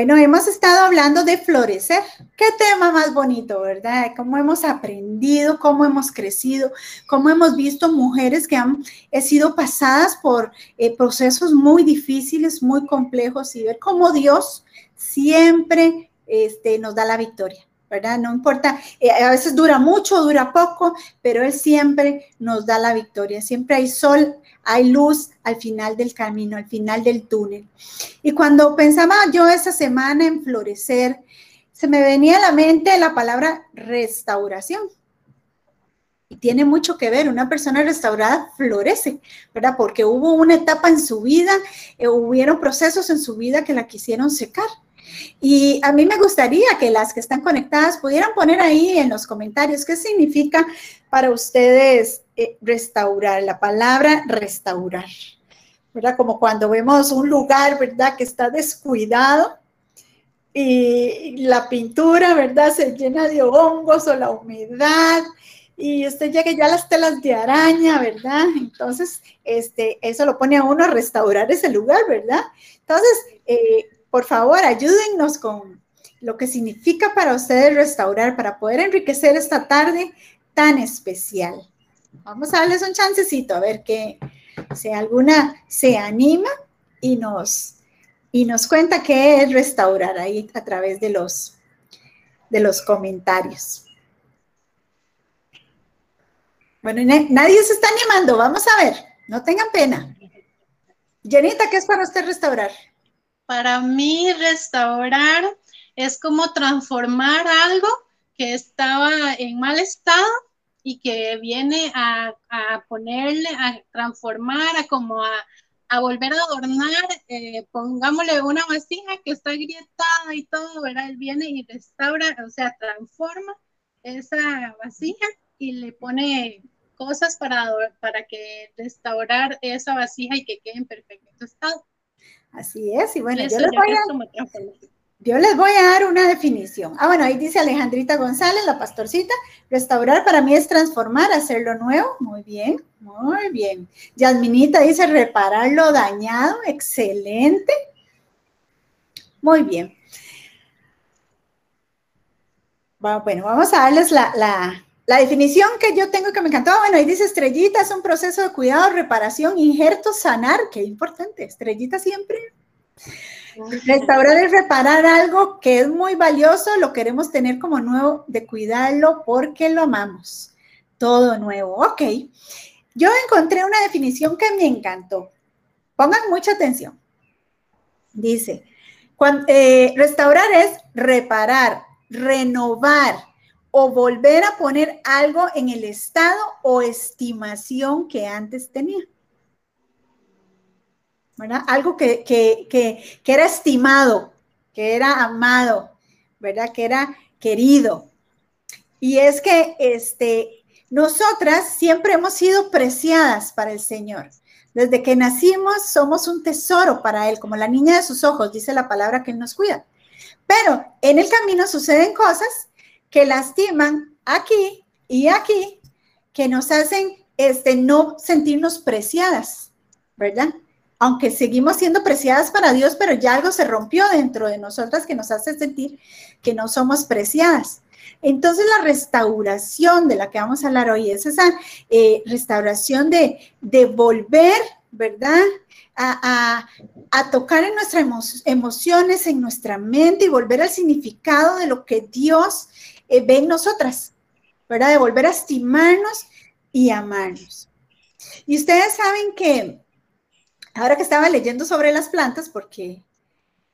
Bueno, hemos estado hablando de florecer. Qué tema más bonito, ¿verdad? Cómo hemos aprendido, cómo hemos crecido, cómo hemos visto mujeres que han sido pasadas por eh, procesos muy difíciles, muy complejos y ver cómo Dios siempre este, nos da la victoria. ¿Verdad? No importa, eh, a veces dura mucho, dura poco, pero Él siempre nos da la victoria. Siempre hay sol, hay luz al final del camino, al final del túnel. Y cuando pensaba yo esa semana en florecer, se me venía a la mente la palabra restauración. Y tiene mucho que ver, una persona restaurada florece, ¿verdad? Porque hubo una etapa en su vida, eh, hubieron procesos en su vida que la quisieron secar. Y a mí me gustaría que las que están conectadas pudieran poner ahí en los comentarios qué significa para ustedes eh, restaurar, la palabra restaurar, ¿verdad? Como cuando vemos un lugar, ¿verdad? Que está descuidado y la pintura, ¿verdad? Se llena de hongos o la humedad y usted llega ya las telas de araña, ¿verdad? Entonces, este, eso lo pone a uno a restaurar ese lugar, ¿verdad? Entonces, eh, por favor, ayúdennos con lo que significa para ustedes restaurar, para poder enriquecer esta tarde tan especial. Vamos a darles un chancecito a ver que si alguna se anima y nos, y nos cuenta qué es restaurar ahí a través de los, de los comentarios. Bueno, nadie se está animando, vamos a ver, no tengan pena. Jenita, ¿qué es para usted restaurar? Para mí restaurar es como transformar algo que estaba en mal estado y que viene a, ponerle, a transformar, a como a, volver a adornar, eh, pongámosle una vasija que está grietada y todo, ¿verdad? Él viene y restaura, o sea, transforma esa vasija y le pone cosas para, para que restaurar esa vasija y que quede en perfecto estado. Así es, y bueno, yo les, voy a, yo les voy a dar una definición. Ah, bueno, ahí dice Alejandrita González, la pastorcita, restaurar para mí es transformar, hacerlo nuevo. Muy bien, muy bien. Yasminita dice reparar lo dañado, excelente. Muy bien. Bueno, vamos a darles la, la, la definición que yo tengo que me encantó, bueno, ahí dice estrellita, es un proceso de cuidado, reparación, injerto, sanar, qué importante, estrellita siempre. Restaurar es reparar algo que es muy valioso, lo queremos tener como nuevo, de cuidarlo porque lo amamos. Todo nuevo, ok. Yo encontré una definición que me encantó. Pongan mucha atención. Dice, eh, restaurar es reparar, renovar, o volver a poner algo en el estado o estimación que antes tenía. ¿Verdad? Algo que, era estimado, que era amado, ¿verdad? Que era querido. Y es que este, nosotras siempre hemos sido preciadas para el Señor. Desde que nacimos somos un tesoro para Él, como la niña de sus ojos, dice la palabra que Él nos cuida. Pero en el camino suceden cosas que lastiman aquí y aquí, que nos hacen este, no sentirnos preciadas, ¿verdad? Aunque seguimos siendo preciadas para Dios, pero ya algo se rompió dentro de nosotras que nos hace sentir que no somos preciadas. Entonces la restauración de la que vamos a hablar hoy es esa eh, restauración de, de volver, ¿verdad? A, a, tocar en nuestras emociones, en nuestra mente y volver al significado de lo que Dios eh, ven nosotras, ¿verdad? De volver a estimarnos y amarnos. Y ustedes saben que, ahora que estaba leyendo sobre las plantas, porque,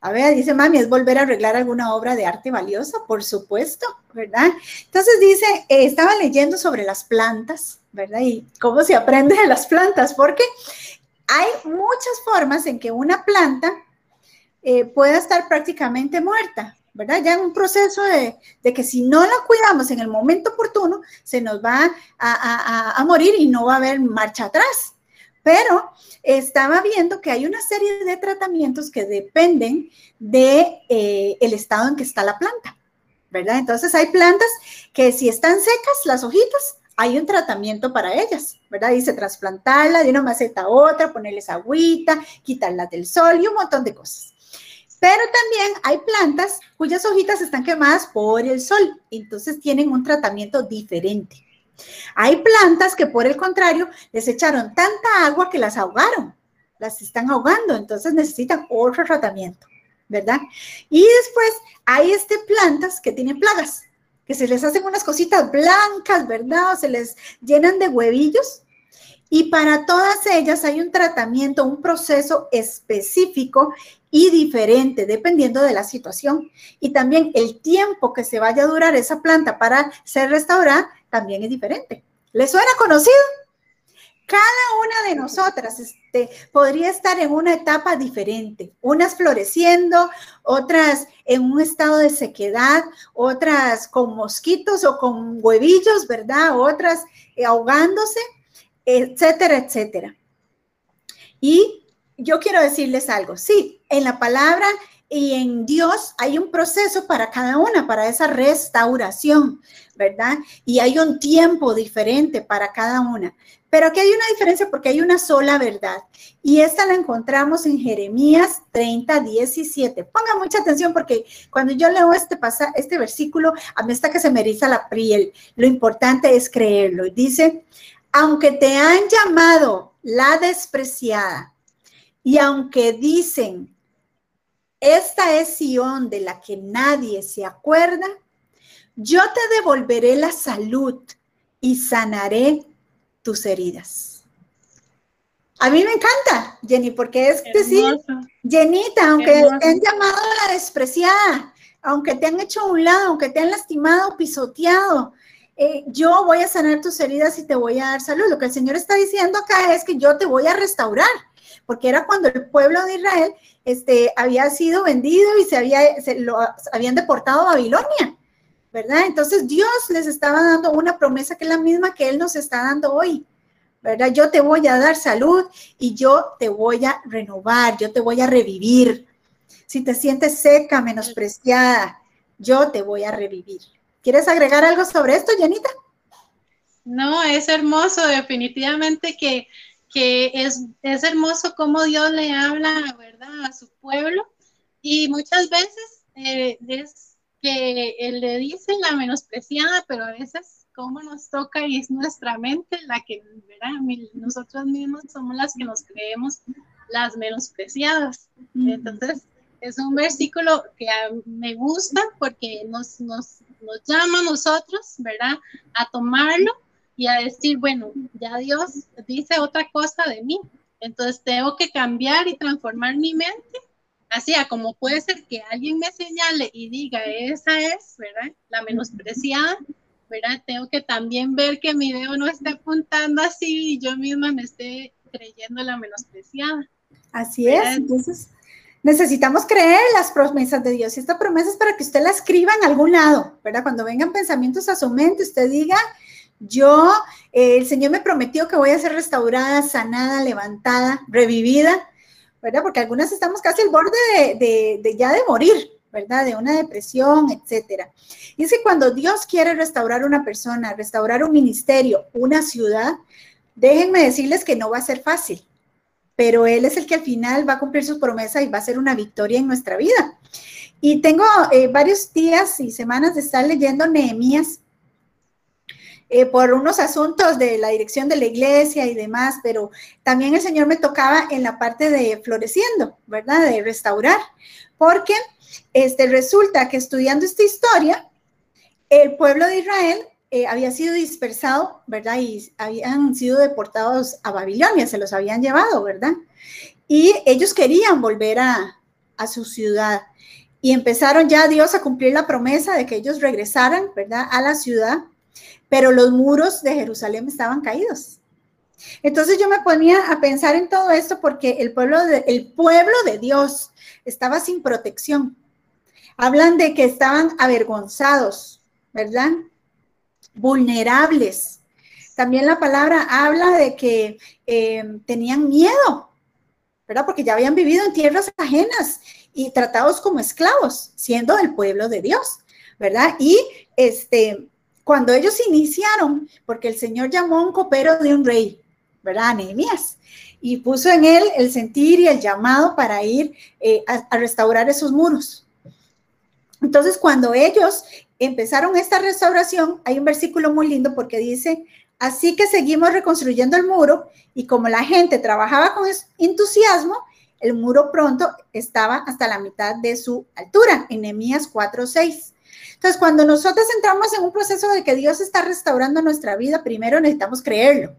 a ver, dice mami, es volver a arreglar alguna obra de arte valiosa, por supuesto, ¿verdad? Entonces dice, eh, estaba leyendo sobre las plantas, ¿verdad? Y cómo se aprende de las plantas, porque hay muchas formas en que una planta eh, pueda estar prácticamente muerta, ¿verdad? Ya en un proceso de, que si no la cuidamos en el momento oportuno, se nos va a, morir y no va a haber marcha atrás. Pero estaba viendo que hay una serie de tratamientos que dependen de eh, estado en que está la planta, ¿verdad? Entonces hay plantas que si están secas las hojitas, hay un tratamiento para ellas, ¿verdad? Dice trasplantarla de una maceta a otra, ponerles agüita, quitarlas del sol y un montón de cosas. Pero también hay plantas cuyas hojitas están quemadas por el sol, entonces tienen un tratamiento diferente. Hay plantas que por el contrario les echaron tanta agua que las ahogaron, las están ahogando, entonces necesitan otro tratamiento, ¿verdad? Y después hay este plantas que tienen plagas, que se les hacen unas cositas blancas, ¿verdad? O se les llenan de huevillos. Y para todas ellas hay un tratamiento, un proceso específico y diferente dependiendo de la situación. Y también el tiempo que se vaya a durar esa planta para ser restaurada también es diferente. ¿Le suena conocido? Cada una de nosotras este, podría estar en una etapa diferente, unas floreciendo, otras en un estado de sequedad, otras con mosquitos o con huevillos, ¿verdad? Otras eh, ahogándose, etcétera, etcétera. Y yo quiero decirles algo, sí, en la palabra y en Dios hay un proceso para cada una, para esa restauración, ¿verdad? Y hay un tiempo diferente para cada una. Pero aquí hay una diferencia porque hay una sola verdad. Y esta la encontramos en Jeremías 30, 17. Ponga mucha atención porque cuando yo leo este, pasa, este versículo, a mí está que se me eriza la piel. Lo importante es creerlo. Dice, aunque te han llamado la despreciada, y aunque dicen, esta es Sión de la que nadie se acuerda, yo te devolveré la salud y sanaré tus heridas. A mí me encanta, Jenny, porque es decir, Jenita, aunque te han llamado la despreciada, aunque te han hecho a un lado, aunque te han lastimado, pisoteado, eh, yo voy a sanar tus heridas y te voy a dar salud. Lo que el Señor está diciendo acá es que yo te voy a restaurar porque era cuando el pueblo de Israel este, había sido vendido y se, había, se lo habían deportado a Babilonia, ¿verdad? Entonces Dios les estaba dando una promesa que es la misma que Él nos está dando hoy, ¿verdad? Yo te voy a dar salud y yo te voy a renovar, yo te voy a revivir. Si te sientes seca, menospreciada, yo te voy a revivir. ¿Quieres agregar algo sobre esto, Janita? No, es hermoso, definitivamente que que es, es hermoso cómo Dios le habla, ¿verdad?, a su pueblo. Y muchas veces eh, es que él le dice la menospreciada, pero a veces cómo nos toca y es nuestra mente la que, ¿verdad? Nosotros mismos somos las que nos creemos las menospreciadas. Entonces, es un versículo que me gusta porque nos, nos, nos llama a nosotros, ¿verdad? A tomarlo y a decir, bueno, ya Dios dice otra cosa de mí, entonces tengo que cambiar y transformar mi mente, así a como puede ser que alguien me señale y diga, esa es, ¿verdad? La menospreciada, ¿verdad? Tengo que también ver que mi dedo no esté apuntando así y yo misma me esté creyendo la menospreciada. Así es, entonces necesitamos creer las promesas de Dios y esta promesa es para que usted la escriba en algún lado, ¿verdad? Cuando vengan pensamientos a su mente, usted diga, yo, el Señor me prometió que voy a ser restaurada, sanada, levantada, revivida, ¿verdad? Porque algunas estamos casi al borde de, ya de morir, ¿verdad? De una depresión, etcétera. Y es que cuando Dios quiere restaurar una persona, restaurar un ministerio, una ciudad, déjenme decirles que no va a ser fácil, pero Él es el que al final va a cumplir su promesa y va a ser una victoria en nuestra vida. Y tengo eh, varios días y semanas de estar leyendo Nehemías eh, por unos asuntos de la dirección de la iglesia y demás, pero también el Señor me tocaba en la parte de floreciendo, ¿verdad? De restaurar, porque este, resulta que estudiando esta historia, el pueblo de Israel eh, había sido dispersado, ¿verdad? Y habían sido deportados a Babilonia, se los habían llevado, ¿verdad? Y ellos querían volver a, a su ciudad. Y empezaron ya Dios a cumplir la promesa de que ellos regresaran, ¿verdad? A la ciudad pero los muros de Jerusalén estaban caídos. Entonces yo me ponía a pensar en todo esto porque el pueblo de, el pueblo de Dios estaba sin protección. Hablan de que estaban avergonzados, ¿verdad? Vulnerables. También la palabra habla de que eh, tenían miedo, ¿verdad? Porque ya habían vivido en tierras ajenas y tratados como esclavos, siendo el pueblo de Dios, ¿verdad? Y este, cuando ellos iniciaron, porque el Señor llamó a un copero de un rey, ¿verdad? Nehemías. Y puso en él el sentir y el llamado para ir eh, a, restaurar esos muros. Entonces, cuando ellos empezaron esta restauración, hay un versículo muy lindo porque dice, así que seguimos reconstruyendo el muro y como la gente trabajaba con entusiasmo, el muro pronto estaba hasta la mitad de su altura, en Nehemías 4:6. Entonces, cuando nosotros entramos en un proceso de que Dios está restaurando nuestra vida, primero necesitamos creerlo.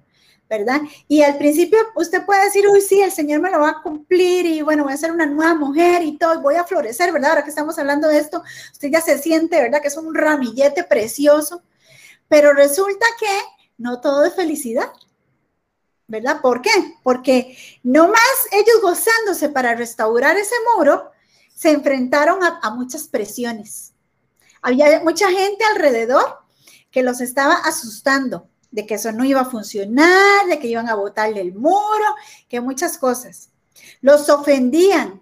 ¿Verdad? Y al principio usted puede decir, uy, sí, el Señor me lo va a cumplir y bueno, voy a ser una nueva mujer y todo, voy a florecer, ¿verdad? Ahora que estamos hablando de esto, usted ya se siente, ¿verdad? Que es un ramillete precioso, pero resulta que no todo es felicidad, ¿verdad? ¿Por qué? Porque no más ellos gozándose para restaurar ese muro, se enfrentaron a muchas presiones. Había mucha gente alrededor que los estaba asustando, de que eso no iba a funcionar, de que iban a botarle el muro, que muchas cosas. Los ofendían.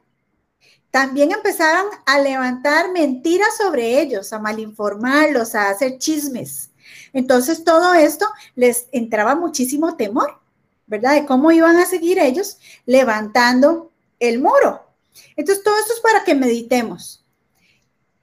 También empezaron a levantar mentiras sobre ellos, a malinformarlos, a hacer chismes. Entonces todo esto les entraba muchísimo temor, ¿verdad? De cómo iban a seguir ellos levantando el muro. Entonces todo esto es para que meditemos.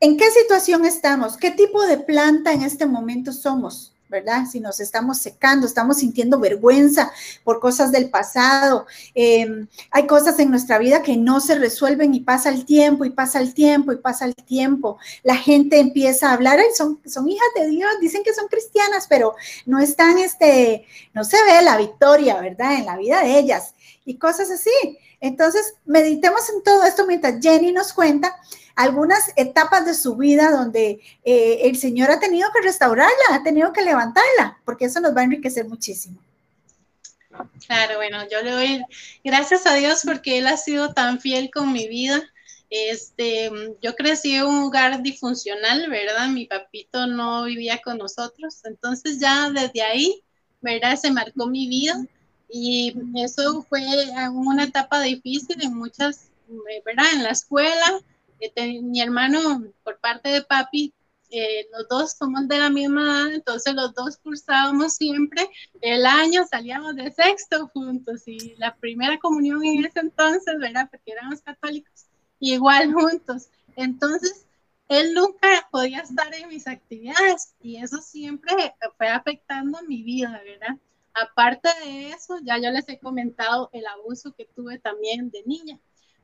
¿En qué situación estamos? ¿Qué tipo de planta en este momento somos? ¿Verdad? Si nos estamos secando, estamos sintiendo vergüenza por cosas del pasado, em, hay cosas en nuestra vida que no se resuelven y pasa el tiempo y pasa el tiempo y pasa el tiempo. La gente empieza a hablar, son, son hijas de Dios, dicen que son cristianas, pero no están, este, no se ve la victoria, ¿verdad? En la vida de ellas y cosas así. Entonces, meditemos en todo esto mientras Jenny nos cuenta algunas etapas de su vida donde eh, el Señor ha tenido que restaurarla, ha tenido que levantarla, porque eso nos va a enriquecer muchísimo. Claro, bueno, yo le doy gracias a Dios porque Él ha sido tan fiel con mi vida. Este, yo crecí en un hogar disfuncional, ¿verdad? Mi papito no vivía con nosotros, entonces ya desde ahí, ¿verdad? Se marcó mi vida y eso fue una etapa difícil en muchas, ¿verdad? En la escuela, mi hermano por parte de papi, eh, los dos somos de la misma edad, entonces los dos cursábamos siempre el año, salíamos de sexto juntos y la primera comunión en ese entonces, ¿verdad? Porque éramos católicos, igual juntos. Entonces, él nunca podía estar en mis actividades y eso siempre fue afectando mi vida, ¿verdad? Aparte de eso, ya yo les he comentado el abuso que tuve también de niña.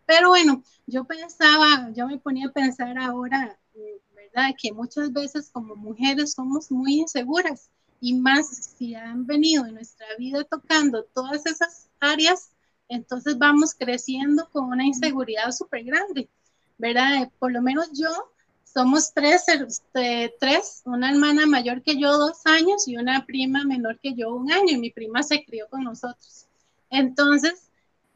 Pero bueno, yo pensaba, yo me ponía a pensar ahora, ¿verdad? Que muchas veces como mujeres somos muy inseguras y más si han venido en nuestra vida tocando todas esas áreas, entonces vamos creciendo con una inseguridad súper grande, ¿verdad? Por lo menos yo, somos tres, este, tres, una hermana mayor que yo dos años y una prima menor que yo un año y mi prima se crió con nosotros. Entonces,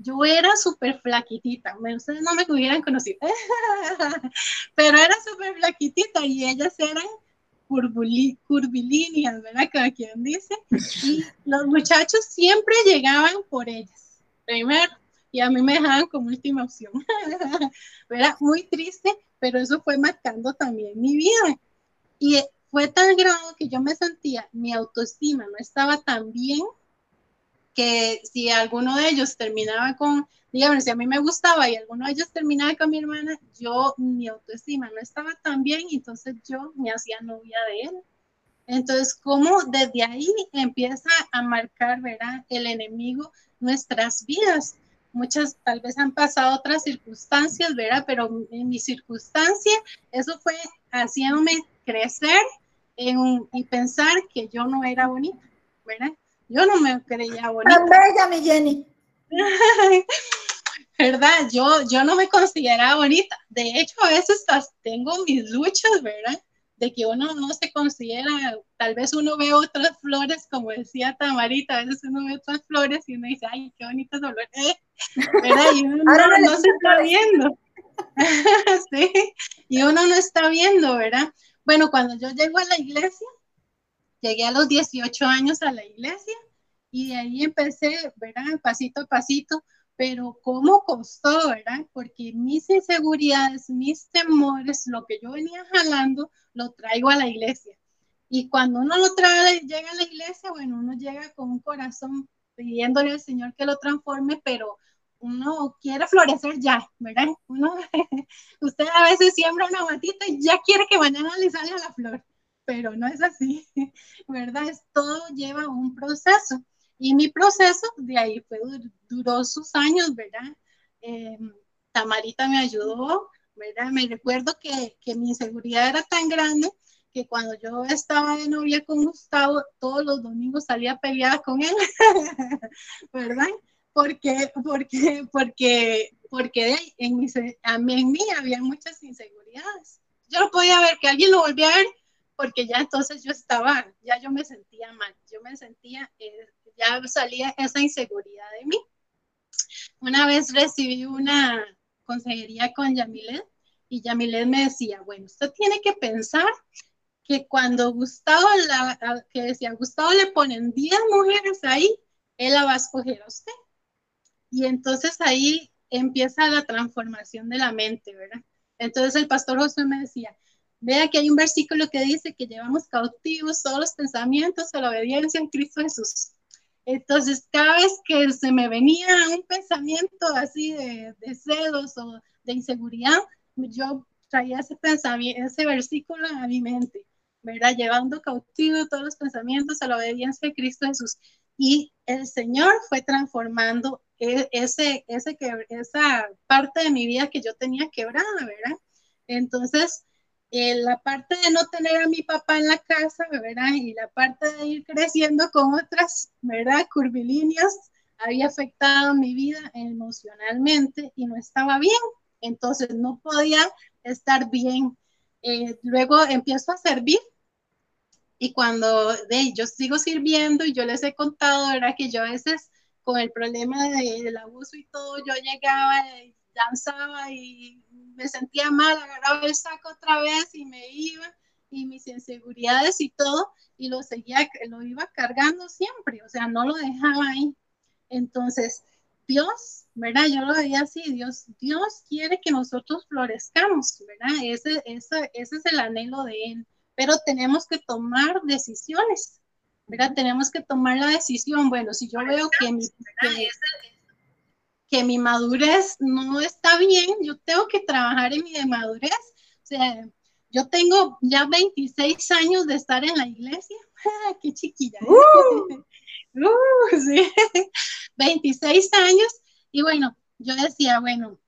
yo era súper flaquitita, ustedes no me hubieran conocido, pero era súper flaquitita y ellas eran curvilíneas, ¿verdad? Cada quien dice. Y los muchachos siempre llegaban por ellas, primero, y a mí me dejaban como última opción. Era muy triste, pero eso fue marcando también mi vida. Y fue tan grave que yo me sentía, mi autoestima no estaba tan bien que si alguno de ellos terminaba con, digamos, si a mí me gustaba y alguno de ellos terminaba con mi hermana, yo, mi autoestima no estaba tan bien, entonces yo me hacía novia de él. Entonces, ¿cómo desde ahí empieza a marcar, ¿verdad? El enemigo nuestras vidas. Muchas tal vez han pasado otras circunstancias, ¿verdad? Pero en mi circunstancia, eso fue haciéndome crecer y pensar que yo no era bonita, ¿verdad? Yo no me creía bonita. Tan bella, mi Jenny. ¿Verdad? Yo, yo no me consideraba bonita. De hecho, a veces tengo mis luchas, ¿verdad? De que uno no se considera, tal vez uno ve otras flores, como decía Tamarita, a veces uno ve otras flores y uno dice, ay, qué bonitas flores, ¿eh? ¿verdad? Y uno no, no se está viendo. sí, y uno no está viendo, ¿verdad? Bueno, cuando yo llego a la iglesia, Llegué a los 18 años a la iglesia y de ahí empecé, ¿verdad? Pasito a pasito, pero ¿cómo costó, verdad? Porque mis inseguridades, mis temores, lo que yo venía jalando, lo traigo a la iglesia. Y cuando uno lo trae, llega a la iglesia, bueno, uno llega con un corazón pidiéndole al Señor que lo transforme, pero uno quiere florecer ya, ¿verdad? Uno, usted a veces siembra una matita y ya quiere que mañana le salga la flor, pero no es así, ¿verdad? Es, todo lleva un proceso. Y mi proceso de ahí fue, duró sus años, ¿verdad? Eh, Tamarita me ayudó, ¿verdad? Me recuerdo que, que mi inseguridad era tan grande que cuando yo estaba de novia con Gustavo, todos los domingos salía peleada con él, ¿verdad? Porque, porque, porque, porque en mi, en mí había muchas inseguridades. Yo no podía ver que alguien lo volviera a ver porque ya entonces yo estaba, ya yo me sentía mal, yo me sentía, eh, ya salía esa inseguridad de mí. Una vez recibí una consejería con Yamilet y Yamilet me decía, bueno, usted tiene que pensar que cuando Gustavo, la, que decía, Gustavo le ponen 10 mujeres ahí, él la va a escoger a usted. Y entonces ahí empieza la transformación de la mente, ¿verdad? Entonces el pastor José me decía, vea que hay un versículo que dice que llevamos cautivos todos los pensamientos a la obediencia en Cristo Jesús. Entonces, cada vez que se me venía un pensamiento así de, de celos o de inseguridad, yo traía ese pensamiento, versículo a mi mente. ¿verdad? Llevando cautivo todos los pensamientos a la obediencia de Cristo Jesús. Y el Señor fue transformando e, ese, ese, esa parte de mi vida que yo tenía quebrada, ¿verdad? Entonces, eh, la parte de no tener a mi papá en la casa, ¿verdad? Y la parte de ir creciendo con otras, ¿verdad? Curvilíneas, había afectado mi vida emocionalmente y no estaba bien. Entonces, no podía estar bien. Eh, luego empiezo a servir y cuando yo sigo sirviendo y yo les he contado, era que yo a veces con el problema del abuso y todo, yo llegaba, y danzaba y me sentía mal, agarraba el saco otra vez y me iba y mis inseguridades y todo, y lo seguía, lo iba cargando siempre, o sea, no lo dejaba ahí. Entonces, Dios, ¿verdad? Yo lo veía así, Dios, Dios quiere que nosotros florezcamos, ¿verdad? Ese, ese, ese es el anhelo de Él pero tenemos que tomar decisiones, ¿verdad? Tenemos que tomar la decisión, bueno, si yo veo que mi, que, mi madurez no está bien, yo tengo que trabajar en mi madurez, o sea, yo tengo ya 26 años de estar en la iglesia, qué chiquilla, ¿eh? uh. Uh, sí. 26 años, y bueno, yo decía, bueno,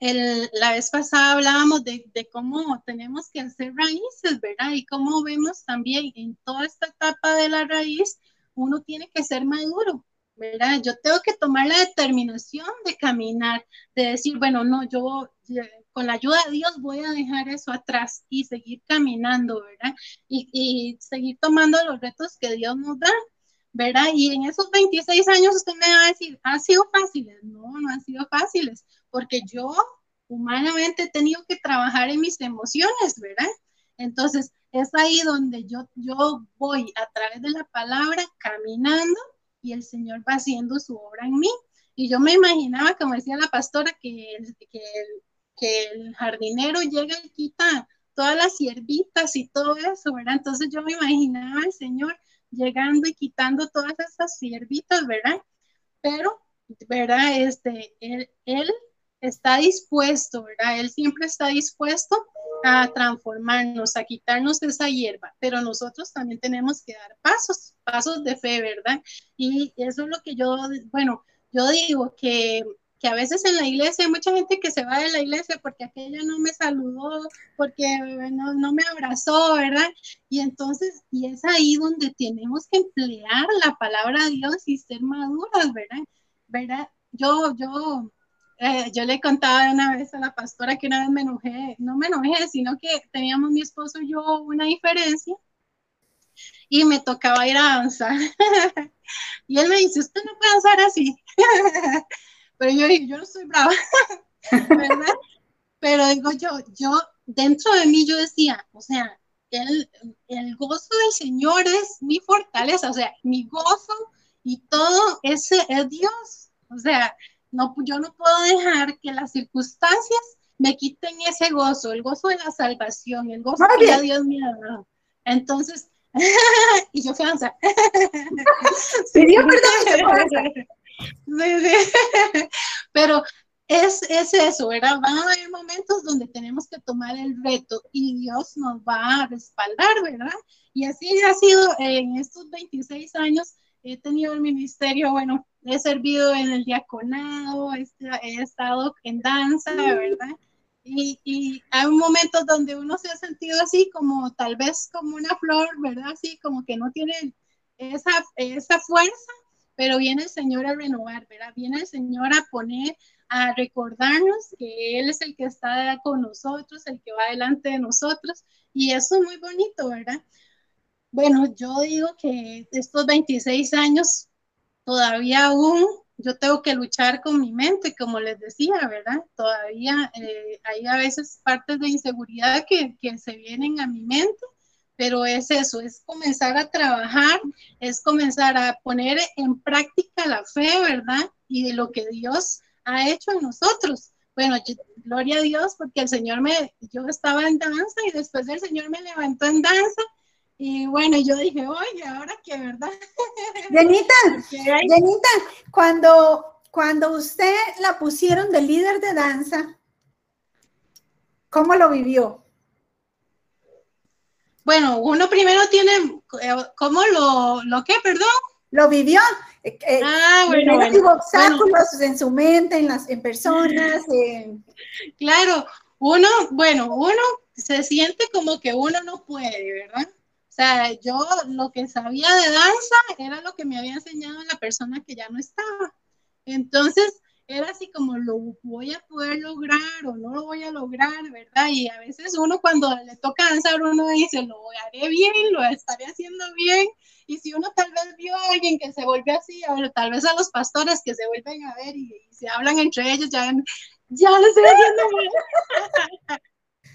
la vez pasada hablábamos de, cómo tenemos que hacer raíces, ¿verdad? Y cómo vemos también en toda esta etapa de la raíz, uno tiene que ser maduro, Yo tengo que tomar la determinación de caminar, de decir, bueno, no, yo con la ayuda de Dios voy a dejar eso atrás y seguir caminando, ¿verdad? Y, y seguir tomando los retos que Dios nos da. ¿verdad? Y en esos 26 años usted me va a decir, ¿ha sido fáciles? No, no han sido fáciles, porque yo humanamente he tenido que trabajar en mis emociones, ¿verdad? Entonces, es ahí donde yo, yo voy a través de la palabra caminando y el Señor va haciendo su obra en mí. Y yo me imaginaba, como decía la pastora, que el, que el jardinero llega y quita todas las hierbitas y todo eso, ¿verdad? Entonces yo me imaginaba al Señor llegando y quitando todas esas hierbitas, ¿verdad? Pero, ¿verdad? Este, él, él está dispuesto, ¿verdad? Él siempre está dispuesto a transformarnos, a quitarnos esa hierba, pero nosotros también tenemos que dar pasos, pasos de fe, ¿verdad? Y eso es lo que yo, bueno, yo digo que, que a veces en la iglesia hay mucha gente que se va de la iglesia porque aquella no me saludó, porque no, no me abrazó, ¿verdad? Y entonces, y es ahí donde tenemos que emplear la palabra de Dios y ser maduras, ¿verdad? ¿verdad? Yo, yo, eh, yo le contaba una vez a la pastora que una vez me enojé, no me enojé, sino que teníamos mi esposo y yo una diferencia y me tocaba ir a danzar. y él me dice, usted no puede danzar así. Pero yo digo, yo no soy brava, ¿verdad? Pero digo yo, yo dentro de mí yo decía, o sea, el, el gozo del Señor es mi fortaleza, o sea, mi gozo y todo ese es Dios. O sea, no, yo no puedo dejar que las circunstancias me quiten ese gozo, el gozo de la salvación, el gozo que Dios me ha dado. Entonces, y yo fui a danzar. Pidió perdón. Sí, sí. Pero es, es eso, ¿verdad? Van a haber momentos donde tenemos que tomar el reto y Dios nos va a respaldar, ¿verdad? Y así ha sido en estos 26 años. He tenido el ministerio, bueno, he servido en el diaconado, he, estado en danza, ¿verdad? Y, y, hay momentos donde uno se ha sentido así como tal vez como una flor, ¿verdad? Así como que no tiene esa, esa fuerza, pero viene el Señor a renovar, ¿verdad? Viene el Señor a poner a recordarnos que Él es el que está con nosotros, el que va delante de nosotros, y eso es muy bonito, ¿verdad? Bueno, yo digo que estos 26 años todavía aún yo tengo que luchar con mi mente, como les decía, ¿verdad? Todavía eh, hay a veces partes de inseguridad que, que se vienen a mi mente, pero es eso, es comenzar a trabajar, es comenzar a poner en práctica la fe, ¿verdad? Y de lo que Dios ha hecho en nosotros. Bueno, gloria a Dios, porque el Señor me, yo estaba en danza y después el Señor me levantó en danza. Y bueno, yo dije, oye, ahora qué verdad. Jenita, Jenita, cuando, cuando usted la pusieron de líder de danza, ¿cómo lo vivió? Bueno, uno primero tiene, eh, ¿cómo lo, lo qué, perdón? Lo vivió. Eh, eh, ah, bueno, bueno, obstáculos en su mente, en las en personas. Claro, uno, bueno, uno se siente como que uno no puede, ¿verdad? Sea, yo lo que sabía de danza era lo que me había enseñado la persona que ya no estaba. Entonces, era así como lo voy a poder lograr o no lo voy a lograr, ¿verdad? Y a veces uno cuando le toca danzar, uno dice, lo haré bien, lo estaré haciendo bien. Y si uno tal vez vio a alguien que se vuelve así, a ver, tal vez a los pastores que se vuelven a ver y, se hablan entre ellos, ya, ya lo estoy haciendo bien.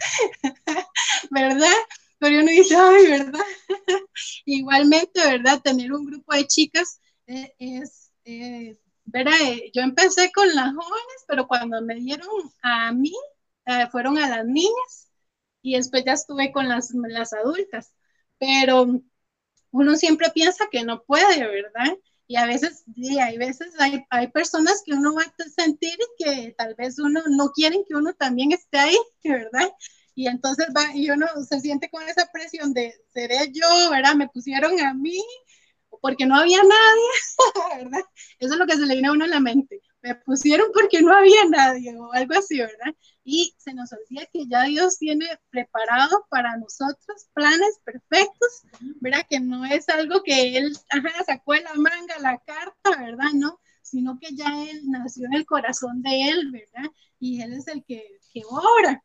¿Verdad? Pero uno dice, ay, ¿verdad? Igualmente, ¿verdad? Tener un grupo de chicas eh, es... Eh, Verá, eh, yo empecé con las jóvenes, pero cuando me dieron a mí, eh, fueron a las niñas y después ya estuve con las, las adultas. Pero uno siempre piensa que no puede, ¿verdad? Y a veces, sí, hay veces hay, hay personas que uno va a sentir que tal vez uno no quieren que uno también esté ahí, ¿verdad? Y entonces va, y uno se siente con esa presión de, seré yo, ¿verdad? Me pusieron a mí, porque no había nadie, ¿verdad? Eso es lo que se le viene a uno en la mente. Me pusieron porque no había nadie o algo así, ¿verdad? Y se nos olvida que ya Dios tiene preparado para nosotros planes perfectos, ¿verdad? Que no es algo que Él ajá, sacó de la manga la carta, ¿verdad? No, sino que ya Él nació en el corazón de Él, ¿verdad? Y Él es el que, que obra.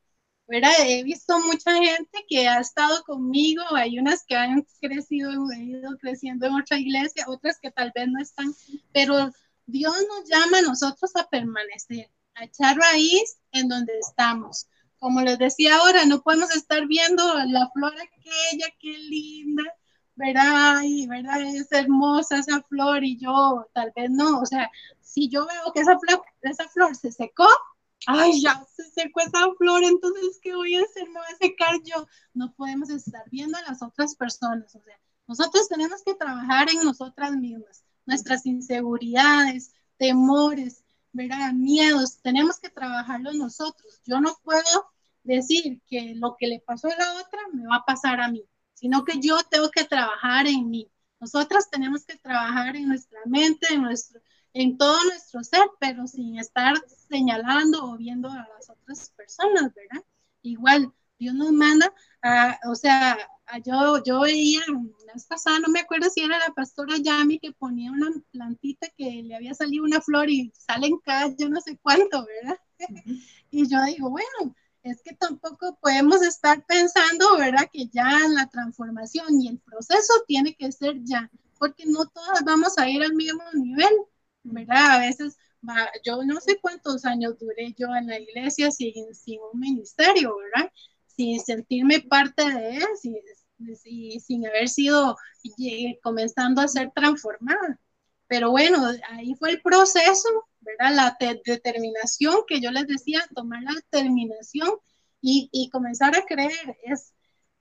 He visto mucha gente que ha estado conmigo, hay unas que han crecido, han ido creciendo en otra iglesia, otras que tal vez no están, pero Dios nos llama a nosotros a permanecer, a echar raíz en donde estamos. Como les decía ahora, no podemos estar viendo la flor aquella, qué linda, ¿verdad? Y, ¿verdad? Es hermosa esa flor y yo tal vez no, o sea, si yo veo que esa flor, esa flor se secó, ay, ya se secó esa flor, entonces, ¿qué voy a hacer? Me voy a secar yo. No podemos estar viendo a las otras personas, o sea, nosotros tenemos que trabajar en nosotras mismas, nuestras inseguridades, temores, ¿verdad? Miedos, tenemos que trabajarlo nosotros. Yo no puedo decir que lo que le pasó a la otra me va a pasar a mí, sino que yo tengo que trabajar en mí. Nosotras tenemos que trabajar en nuestra mente, en nuestro, en todo nuestro ser, pero sin estar señalando o viendo a las otras personas, ¿verdad? Igual, Dios nos manda, a, o sea, yo, yo veía, la vez pasada, no me acuerdo si era la pastora Yami que ponía una plantita que le había salido una flor y salen cada yo no sé cuánto, ¿verdad? y yo digo, bueno, es que tampoco podemos estar pensando, ¿verdad? Que ya la transformación y el proceso tiene que ser ya, porque no todas vamos a ir al mismo nivel. ¿Verdad? A veces, yo no sé cuántos años duré yo en la iglesia sin, sin un ministerio, ¿verdad? Sin sentirme parte de él, sin, sin haber sido comenzando a ser transformada. Pero bueno, ahí fue el proceso, ¿verdad? La determinación que yo les decía, tomar la determinación y, y comenzar a creer. Es,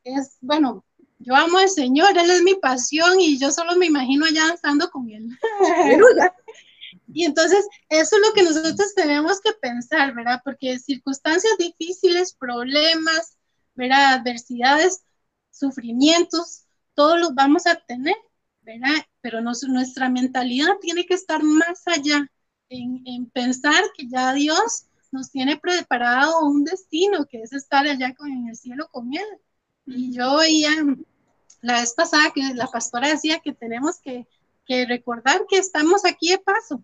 es, bueno, yo amo al Señor, Él es mi pasión y yo solo me imagino allá danzando con Él. Y entonces, eso es lo que nosotros tenemos que pensar, ¿verdad? Porque circunstancias difíciles, problemas, ¿verdad? Adversidades, sufrimientos, todos los vamos a tener, ¿verdad? Pero nuestra mentalidad tiene que estar más allá en, en pensar que ya Dios nos tiene preparado un destino, que es estar allá con, en el cielo con Él. Y yo veía la vez pasada que la pastora decía que tenemos que, que recordar que estamos aquí de paso,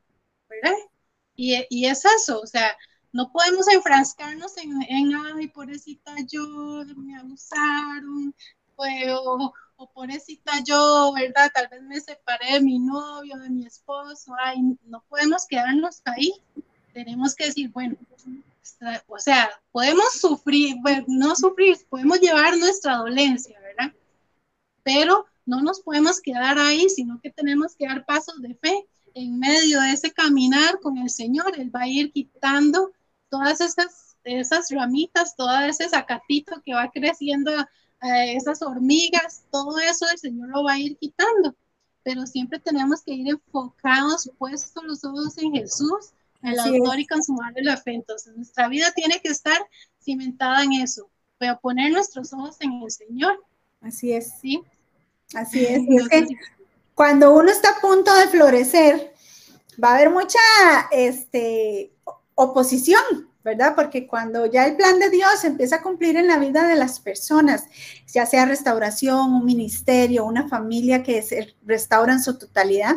Y, es eso, o sea, no podemos enfrascarnos en, en ay, pobrecita yo, me abusaron, o, o pobrecita yo, ¿verdad? Tal vez me separé de mi novio, de mi esposo, ay, no podemos quedarnos ahí, tenemos que decir, bueno, o sea, podemos sufrir, no sufrir, podemos llevar nuestra dolencia, ¿verdad? Pero no nos podemos quedar ahí, sino que tenemos que dar pasos de fe en medio de ese caminar con el Señor. Él va a ir quitando todas esas, esas ramitas, todo ese zacatito que va creciendo, eh, esas hormigas, todo eso el Señor lo va a ir quitando. Pero siempre tenemos que ir enfocados, puestos los ojos en Jesús, el autor y consumar de la fe. Entonces, nuestra vida tiene que estar cimentada en eso, pero poner nuestros ojos en el Señor. Así es. Sí. Así es. cuando uno está a punto de florecer, va a haber mucha este, oposición, ¿verdad? Porque cuando ya el plan de Dios empieza a cumplir en la vida de las personas, ya sea restauración, un ministerio, una familia que se restaura en su totalidad,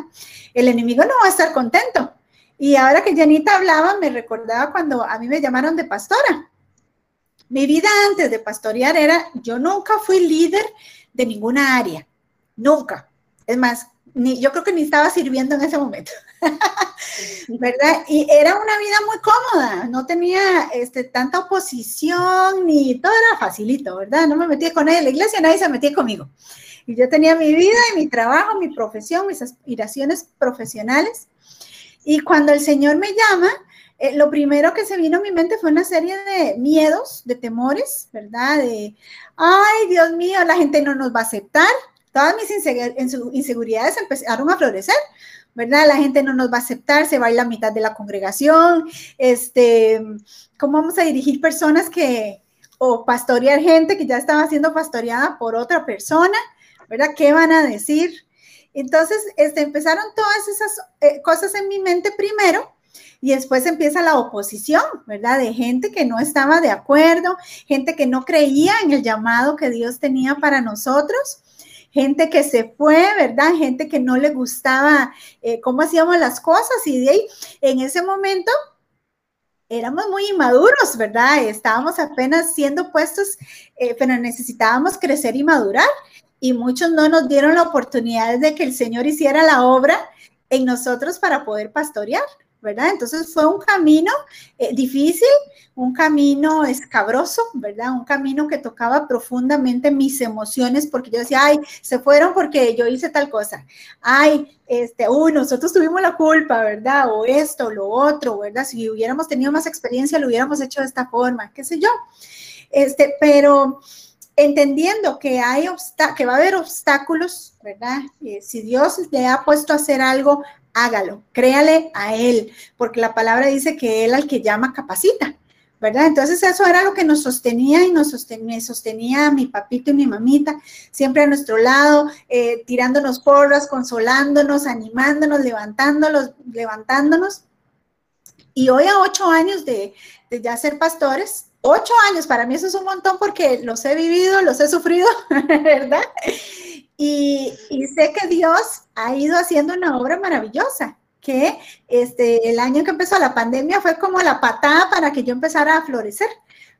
el enemigo no va a estar contento. Y ahora que Janita hablaba, me recordaba cuando a mí me llamaron de pastora. Mi vida antes de pastorear era, yo nunca fui líder de ninguna área, nunca. Es más, ni, yo creo que ni estaba sirviendo en ese momento, ¿verdad? Y era una vida muy cómoda, no tenía este, tanta oposición, ni todo era facilito, ¿verdad? No me metía con nadie en la iglesia, nadie se metía conmigo. Y yo tenía mi vida y mi trabajo, mi profesión, mis aspiraciones profesionales. Y cuando el Señor me llama, eh, lo primero que se vino a mi mente fue una serie de miedos, de temores, ¿verdad? De, ay, Dios mío, la gente no nos va a aceptar. Todas mis inseguridades empezaron a florecer, ¿verdad? La gente no nos va a aceptar, se va a ir la mitad de la congregación. Este, ¿cómo vamos a dirigir personas que, o pastorear gente que ya estaba siendo pastoreada por otra persona, ¿verdad? ¿Qué van a decir? Entonces, este, empezaron todas esas eh, cosas en mi mente primero y después empieza la oposición, ¿verdad? De gente que no estaba de acuerdo, gente que no creía en el llamado que Dios tenía para nosotros, gente que se fue, ¿verdad? Gente que no le gustaba eh, cómo hacíamos las cosas y de ahí, en ese momento, éramos muy inmaduros, ¿verdad? Estábamos apenas siendo puestos, eh, pero necesitábamos crecer y madurar y muchos no nos dieron la oportunidad de que el Señor hiciera la obra en nosotros para poder pastorear, ¿verdad? Entonces fue un camino eh, difícil, un camino escabroso, ¿verdad? Un camino que tocaba profundamente mis emociones porque yo decía, ay, se fueron porque yo hice tal cosa, ay, este, uy, nosotros tuvimos la culpa, ¿verdad? O esto, lo otro, ¿verdad? Si hubiéramos tenido más experiencia, lo hubiéramos hecho de esta forma, qué sé yo. Este, pero entendiendo que, hay que va a haber obstáculos, ¿verdad? Eh, si Dios le ha puesto a hacer algo, hágalo, créale a Él, porque la palabra dice que Él al que llama capacita, ¿verdad? Entonces eso era lo que nos sostenía y nos sostenía, sostenía mi papito y mi mamita, siempre a nuestro lado, eh, tirándonos porras, consolándonos, animándonos, levantándonos, levantándonos. Y hoy a ocho años de, de ya ser pastores, ocho años, para mí eso es un montón porque los he vivido, los he sufrido, ¿verdad? Y, sé que Dios ha ido haciendo una obra maravillosa, que este, el año que empezó la pandemia fue como la patada para que yo empezara a florecer,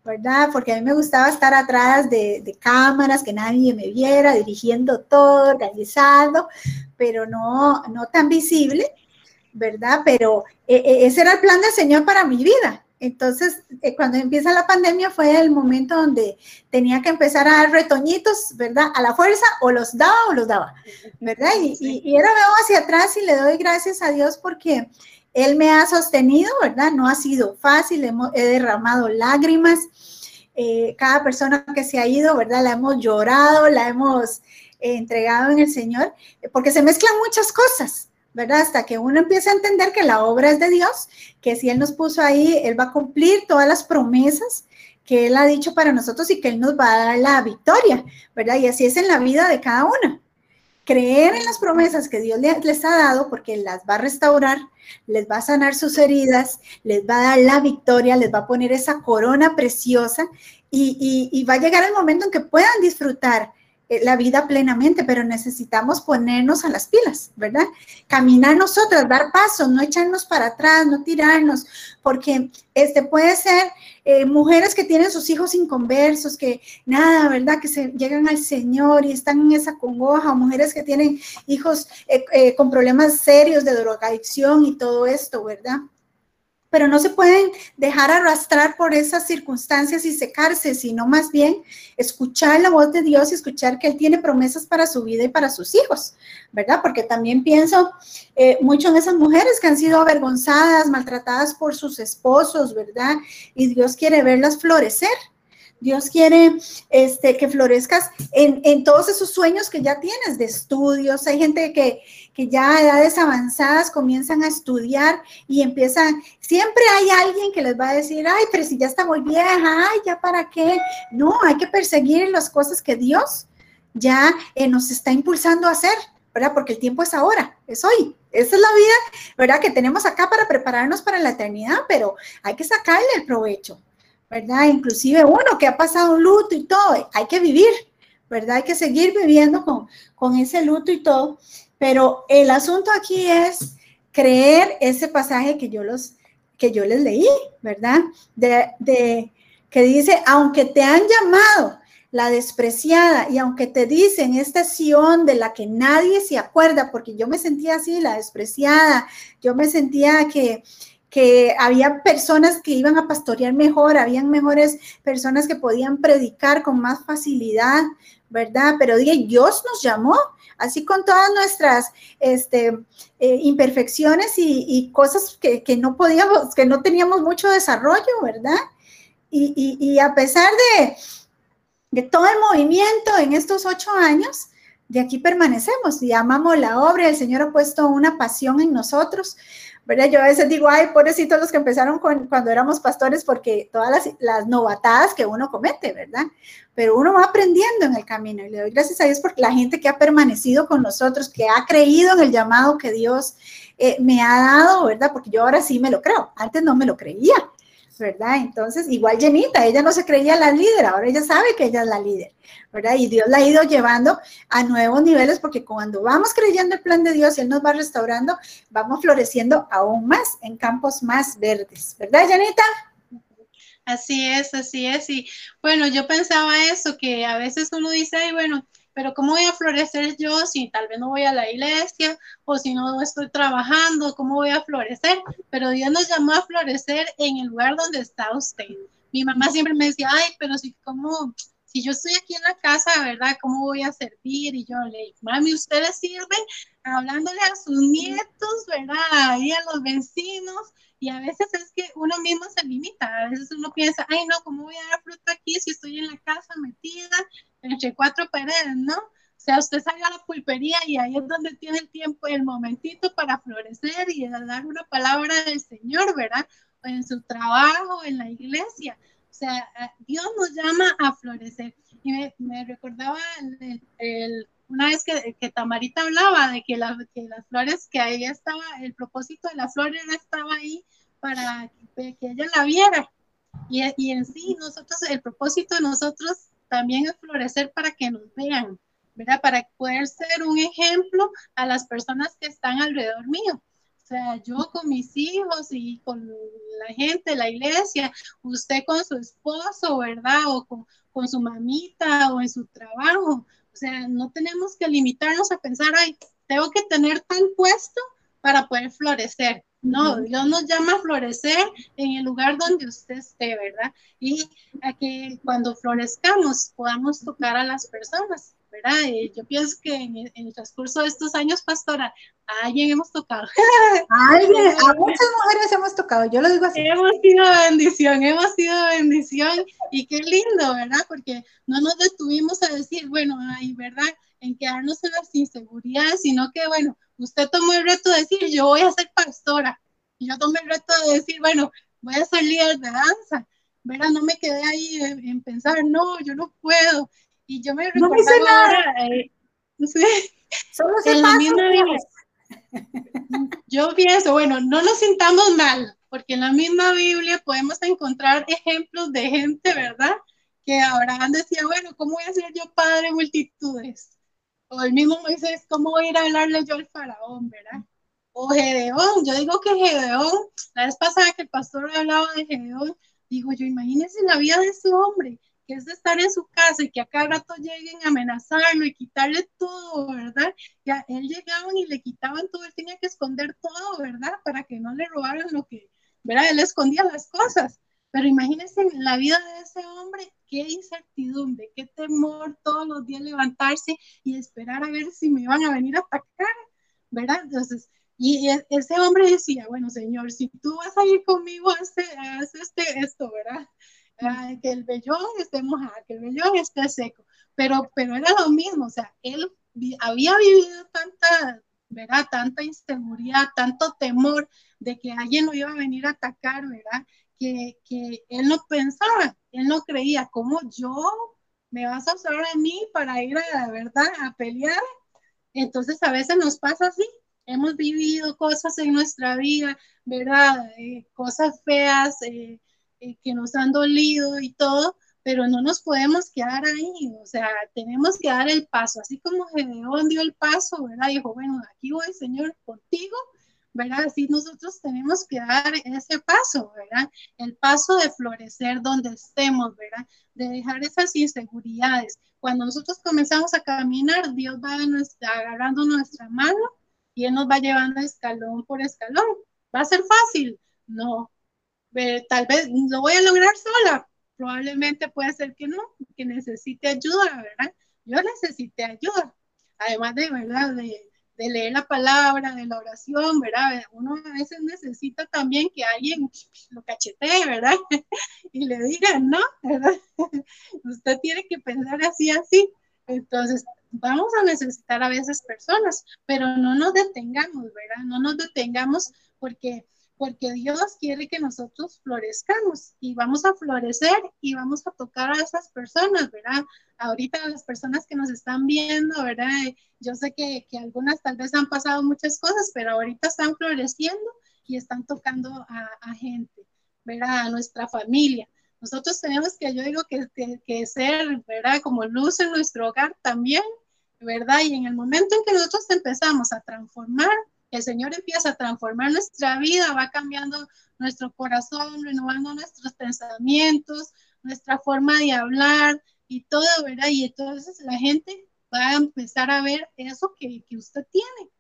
¿verdad? Porque a mí me gustaba estar atrás de, de cámaras, que nadie me viera, dirigiendo todo, organizado, pero no, no tan visible, ¿verdad? Pero eh, eh, ese era el plan del Señor para mi vida, entonces, eh, cuando empieza la pandemia fue el momento donde tenía que empezar a dar retoñitos, ¿verdad? A la fuerza, o los daba o los daba, ¿verdad? Y, ahora veo hacia atrás y le doy gracias a Dios porque Él me ha sostenido, ¿verdad? No ha sido fácil, he derramado lágrimas, eh, cada persona que se ha ido, ¿verdad? La hemos llorado, la hemos eh, entregado en el Señor, porque se mezclan muchas cosas, ¿verdad? Hasta que uno empieza a entender que la obra es de Dios, que si Él nos puso ahí, Él va a cumplir todas las promesas que Él ha dicho para nosotros y que Él nos va a dar la victoria, ¿verdad? Y así es en la vida de cada una creer en las promesas que Dios les ha dado, porque las va a restaurar, les va a sanar sus heridas, les va a dar la victoria, les va a poner esa corona preciosa y, y va a llegar el momento en que puedan disfrutar la vida plenamente, pero necesitamos ponernos a las pilas, ¿verdad? Caminar nosotras, dar pasos, no echarnos para atrás, no tirarnos, porque este puede ser eh, mujeres que tienen sus hijos inconversos, que nada, ¿verdad? Que se llegan al Señor y están en esa congoja, o mujeres que tienen hijos eh, con problemas serios de drogadicción y todo esto, ¿verdad? Pero no se pueden dejar arrastrar por esas circunstancias y secarse, sino más bien escuchar la voz de Dios y escuchar que Él tiene promesas para su vida y para sus hijos, ¿verdad? Porque también pienso eh, mucho en esas mujeres que han sido avergonzadas, maltratadas por sus esposos, ¿verdad? Y Dios quiere verlas florecer. Dios quiere este, que florezcas en, todos esos sueños que ya tienes de estudios. Hay gente que, que ya a edades avanzadas comienzan a estudiar y empiezan, siempre hay alguien que les va a decir, ay, pero si ya está muy vieja, ay, ya para qué. No, hay que perseguir las cosas que Dios ya eh, nos está impulsando a hacer, ¿verdad? Porque el tiempo es ahora, es hoy. Esa es la vida, ¿verdad? Que tenemos acá para prepararnos para la eternidad, pero hay que sacarle el provecho. ¿Verdad? Inclusive uno que ha pasado un luto y todo, hay que vivir, ¿verdad? Hay que seguir viviendo con, con ese luto y todo. Pero el asunto aquí es creer ese pasaje que yo, los, que yo les leí, ¿verdad? De, de, que dice, aunque te han llamado la despreciada y aunque te dicen esta Sion de la que nadie se acuerda, porque yo me sentía así, la despreciada, yo me sentía que, que había personas que iban a pastorear mejor, habían mejores personas que podían predicar con más facilidad, ¿verdad? Pero Dios nos llamó, así con todas nuestras este, eh, imperfecciones y, cosas que, no podíamos, que no teníamos mucho desarrollo, ¿verdad? Y, a pesar de, de todo el movimiento en estos ocho años, de aquí permanecemos y amamos la obra, el Señor ha puesto una pasión en nosotros ¿verdad? Yo a veces digo, ay, pobrecitos los que empezaron cuando éramos pastores, porque todas las, las, novatadas que uno comete, ¿verdad? Pero uno va aprendiendo en el camino y le doy gracias a Dios por la gente que ha permanecido con nosotros, que ha creído en el llamado que Dios eh, me ha dado, ¿verdad? Porque yo ahora sí me lo creo, antes no me lo creía, ¿verdad? Entonces, igual Jenita, ella no se creía la líder, ahora ella sabe que ella es la líder, ¿verdad? Y Dios la ha ido llevando a nuevos niveles porque cuando vamos creyendo el plan de Dios y Él nos va restaurando, vamos floreciendo aún más en campos más verdes, ¿verdad, Jenita? Así es, así es. Y bueno, yo pensaba eso, que a veces uno dice, ay, bueno, pero ¿cómo voy a florecer yo si tal vez no voy a la iglesia o si no estoy trabajando? ¿Cómo voy a florecer? Pero Dios nos llamó a florecer en el lugar donde está usted. Mi mamá siempre me decía, ay, pero si, ¿cómo? Si yo estoy aquí en la casa, ¿verdad? ¿Cómo voy a servir? Y yo le digo, mami, ustedes sirven hablándole a sus nietos, ¿verdad? Y a los vecinos. Y a veces es que uno mismo se limita. A veces uno piensa, ay, no, ¿cómo voy a dar fruto aquí si estoy en la casa metida entre cuatro paredes, ¿no? O sea, usted sale a la pulpería y ahí es donde tiene el tiempo, el momentito para florecer y dar una palabra del Señor, ¿verdad? En su trabajo, en la iglesia. Sea, Dios nos llama a florecer. Y me, recordaba el, una vez que, que, Tamarita hablaba de que, que, las flores, que ahí estaba, el propósito de la flor estaba ahí para que, que ella la viera. Y, y, en sí, nosotros, el propósito de nosotros también es florecer para que nos vean, ¿verdad? Para poder ser un ejemplo a las personas que están alrededor mío. O sea, yo con mis hijos y con la gente, la iglesia, usted con su esposo, ¿verdad? O con, con su mamita o en su trabajo. O sea, no tenemos que limitarnos a pensar, ay, tengo que tener tal puesto para poder florecer. No, Dios nos llama a florecer en el lugar donde usted esté, ¿verdad? Y a que cuando florezcamos podamos tocar a las personas, ¿verdad? Eh, yo pienso que en, el transcurso de estos años, pastora, a alguien hemos tocado. A alguien, a muchas mujeres hemos tocado, yo lo digo así. Hemos sido bendición, hemos sido bendición y qué lindo, ¿verdad? Porque no nos detuvimos a decir, bueno, ay, ¿verdad? En quedarnos en las inseguridades, sino que, bueno, usted tomó el reto de decir, yo voy a ser pastora. Y yo tomé el reto de decir, bueno, voy a ser líder de danza. ¿verdad? No me quedé ahí en, pensar, no, yo no puedo. Y yo me no ahora, eh, sí, Solo en la misma Biblia. Yo pienso, bueno, no nos sintamos mal, porque en la misma Biblia podemos encontrar ejemplos de gente, ¿verdad? Que Abraham decía, bueno, ¿cómo voy a ser yo padre de multitudes? O el mismo Moisés, ¿cómo voy a ir a hablarle yo al faraón, verdad? O Gedeón, yo digo que Gedeón, la vez pasada que el pastor hablaba de Gedeón, digo yo, imagínense la vida de ese hombre, que es de estar en su casa y que a cada rato lleguen a amenazarlo y quitarle todo, ¿verdad? Ya él llegaban y le quitaban todo, él tenía que esconder todo, ¿verdad? Para que no le robaran lo que, ¿verdad? Él escondía las cosas. Pero imagínense la vida de ese hombre, qué incertidumbre, qué temor todos los días levantarse y esperar a ver si me iban a venir a atacar, ¿verdad? Entonces, y e, ese hombre decía, bueno, Señor, si tú vas a ir conmigo, haz, este, esto, ¿verdad? Que el vellón esté mojado, que el vellón esté seco. Pero, pero era lo mismo, o sea, él había vivido tanta, ¿verdad? Tanta inseguridad, tanto temor de que alguien lo iba a venir a atacar, ¿verdad? Que, que él no pensaba, él no creía, ¿cómo yo me vas a usar a mí para ir a la verdad a pelear? Entonces a veces nos pasa así, hemos vivido cosas en nuestra vida, ¿verdad? Eh, cosas feas eh, eh, que nos han dolido y todo, pero no nos podemos quedar ahí, o sea, tenemos que dar el paso, así como Gedeón dio el paso, ¿verdad? Dijo, bueno, aquí voy, Señor, contigo, ¿verdad? Así nosotros tenemos que dar ese paso, ¿verdad? El paso de florecer donde estemos, ¿verdad? De dejar esas inseguridades. Cuando nosotros comenzamos a caminar, Dios va agarrando nuestra mano y Él nos va llevando escalón por escalón. ¿Va a ser fácil? No. Tal vez lo voy a lograr sola. Probablemente puede ser que no, que necesite ayuda, ¿verdad? Yo necesité ayuda. Además de, ¿verdad? De, de leer la palabra, de la oración, ¿verdad? Uno a veces necesita también que alguien lo cachetee, ¿verdad? y le diga, no, ¿verdad? Usted tiene que pensar así, así. Entonces, vamos a necesitar a veces personas, pero no nos detengamos, ¿verdad? No nos detengamos porque porque Dios quiere que nosotros florezcamos y vamos a florecer y vamos a tocar a esas personas, ¿verdad? Ahorita las personas que nos están viendo, ¿verdad? Yo sé que, que algunas tal vez han pasado muchas cosas, pero ahorita están floreciendo y están tocando a, a gente, ¿verdad? A nuestra familia. Nosotros tenemos que, yo digo que, que, ser, ¿verdad? Como luz en nuestro hogar también, ¿verdad? Y en el momento en que nosotros empezamos a transformar, el Señor empieza a transformar nuestra vida, va cambiando nuestro corazón, renovando nuestros pensamientos, nuestra forma de hablar y todo, ¿verdad? Y entonces la gente va a empezar a ver eso que, que usted tiene.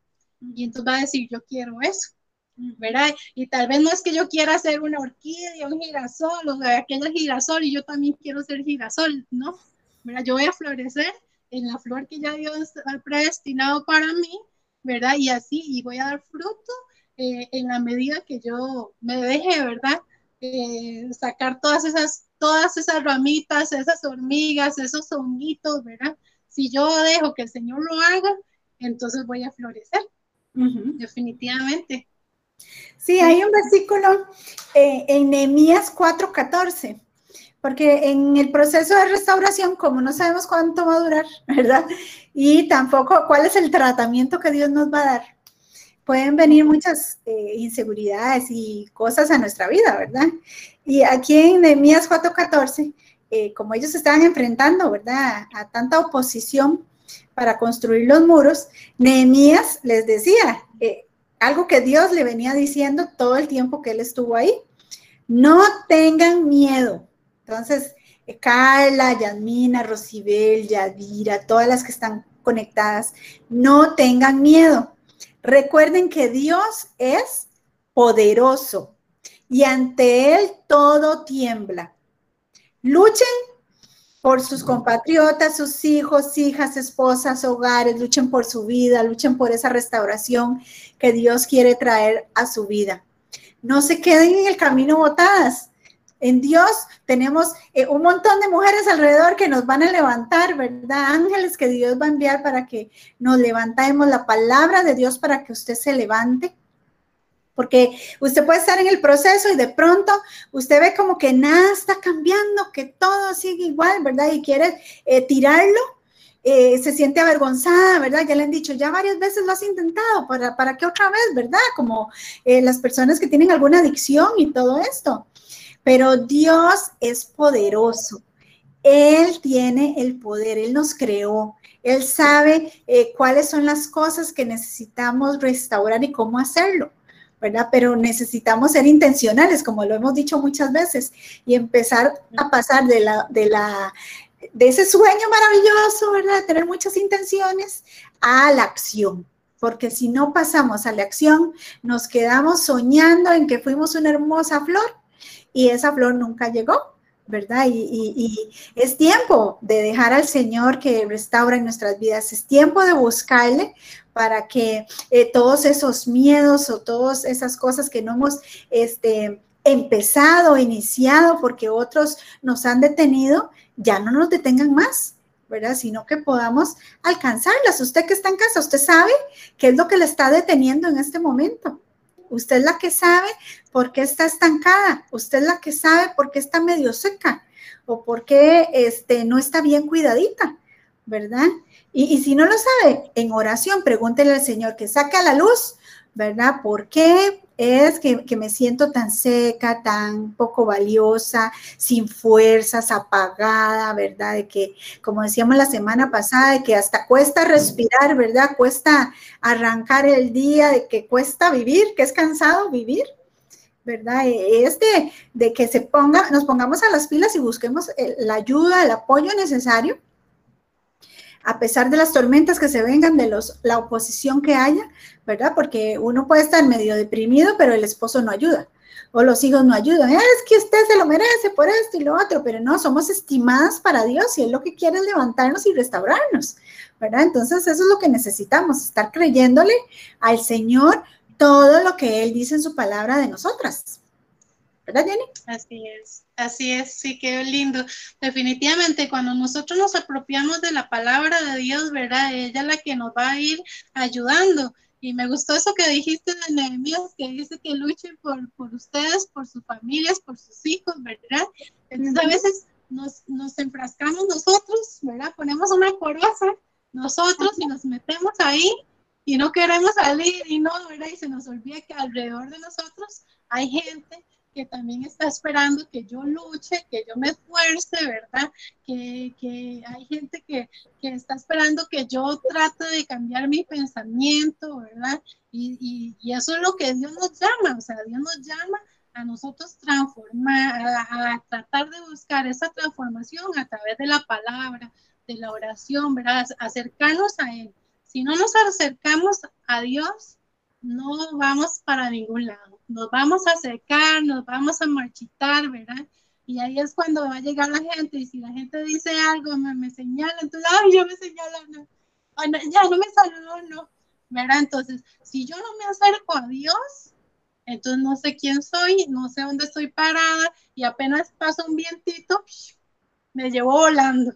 Y entonces va a decir, yo quiero eso. ¿verdad? Y tal vez no es que yo quiera hacer una orquídea, un girasol, o sea, girasol y yo también quiero ser girasol, ¿no? ¿verdad? Yo voy a florecer en la flor que ya Dios ha predestinado para mí, ¿verdad? Y así, y voy a dar fruto eh, en la medida que yo me deje, ¿verdad? Eh, sacar todas esas, todas esas ramitas, esas hormigas, esos honguitos, ¿verdad? Si yo dejo que el Señor lo haga, entonces voy a florecer, definitivamente. Sí, hay un versículo eh, en Nehemías 4:14, porque en el proceso de restauración, como no sabemos cuánto va a durar, ¿verdad? Y tampoco cuál es el tratamiento que Dios nos va a dar, pueden venir muchas eh, inseguridades y cosas a nuestra vida, ¿verdad? Y aquí en Nehemías 4:14, eh, como ellos estaban enfrentando, ¿verdad? A tanta oposición para construir los muros, Nehemías les decía, algo que Dios le venía diciendo todo el tiempo que él estuvo ahí. No tengan miedo. Entonces, Carla, Yasmina, Rosibel, Yadira, todas las que están conectadas, no tengan miedo. Recuerden que Dios es poderoso y ante Él todo tiembla. Luchen por sus compatriotas, sus hijos, hijas, esposas, hogares, luchen por su vida, luchen por esa restauración que Dios quiere traer a su vida. No se queden en el camino botadas. En Dios tenemos eh, un montón de mujeres alrededor que nos van a levantar, ¿verdad? Ángeles que Dios va a enviar para que nos levantemos la palabra de Dios para que usted se levante porque usted puede estar en el proceso y de pronto usted ve como que nada está cambiando, que todo sigue igual, ¿verdad? Y quiere eh, tirarlo, eh, se siente avergonzada, ¿verdad? Ya le han dicho, ya varias veces lo has intentado, ¿para, para qué otra vez, ¿verdad? Como las personas que tienen alguna adicción y todo esto. Pero Dios es poderoso. Él tiene el poder, Él nos creó, Él sabe cuáles son las cosas que necesitamos restaurar y cómo hacerlo. ¿verdad? Pero necesitamos ser intencionales, como lo hemos dicho muchas veces, y empezar a pasar de la, de la, de ese sueño maravilloso, ¿verdad? Tener muchas intenciones a la acción. Porque si no pasamos a la acción, nos quedamos soñando en que fuimos una hermosa flor y esa flor nunca llegó, ¿verdad? Y, y, es tiempo de dejar al Señor que restaure nuestras vidas, es tiempo de buscarle para que eh, todos esos miedos o todas esas cosas que no hemos este, empezado, iniciado, porque otros nos han detenido, ya no nos detengan más. ¿verdad? Sino que podamos alcanzarlas. Usted que está en casa, usted sabe qué es lo que le está deteniendo en este momento. Usted es la que sabe por qué está estancada. Usted es la que sabe por qué está medio seca o por qué este, no está bien cuidadita, ¿verdad? Y, si no lo sabe, en oración, pregúntele al Señor que saque a la luz, ¿verdad? ¿Por qué es que, me siento tan seca, tan poco valiosa, sin fuerzas, apagada, ¿verdad? De que, como decíamos la semana pasada, de que hasta cuesta respirar, ¿verdad? Cuesta arrancar el día, de que cuesta vivir, que es cansado vivir. ¿verdad? Este de que se ponga, nos pongamos a las pilas y busquemos la ayuda, el apoyo necesario a pesar de las tormentas que se vengan, de los, la oposición que haya, ¿verdad? Porque uno puede estar medio deprimido, pero el esposo no ayuda, o los hijos no ayudan. Es que usted se lo merece por esto y lo otro, pero no, somos estimadas para Dios y Él lo que quiere es levantarnos y restaurarnos, ¿verdad? Entonces eso es lo que necesitamos, estar creyéndole al Señor todo lo que Él dice en su palabra de nosotras. ¿Verdad, Jenny? Así es, así es, sí, qué lindo. Definitivamente, cuando nosotros nos apropiamos de la palabra de Dios, ¿verdad? Ella es la que nos va a ir ayudando. Y me gustó eso que dijiste de Nehemías, que dice que luchen por, por ustedes, por sus familias, por sus hijos, ¿verdad? Entonces a veces nos, nos enfrascamos nosotros, ¿verdad? Ponemos una coraza nosotros y nos metemos ahí y no queremos salir y no, ¿verdad? Y se nos olvida que alrededor de nosotros hay gente que también está esperando que yo luche, que yo me esfuerce, ¿verdad? Que, que hay gente que, que, está esperando que yo trate de cambiar mi pensamiento, ¿verdad? Y, y, eso es lo que Dios nos llama, o sea, Dios nos llama a nosotros transformar, a, a tratar de buscar esa transformación a través de la palabra, de la oración, ¿verdad? Acercarnos a Él. Si no nos acercamos a Dios, no vamos para ningún lado nos vamos a secar, nos vamos a marchitar, ¿verdad? Y ahí es cuando va a llegar la gente y si la gente dice algo, me, me señala, entonces, ay, yo me señalo, no, ya no me saludó, no, ¿verdad? Entonces, si yo no me acerco a Dios, entonces no sé quién soy, no sé dónde estoy parada y apenas pasa un vientito, me llevo volando,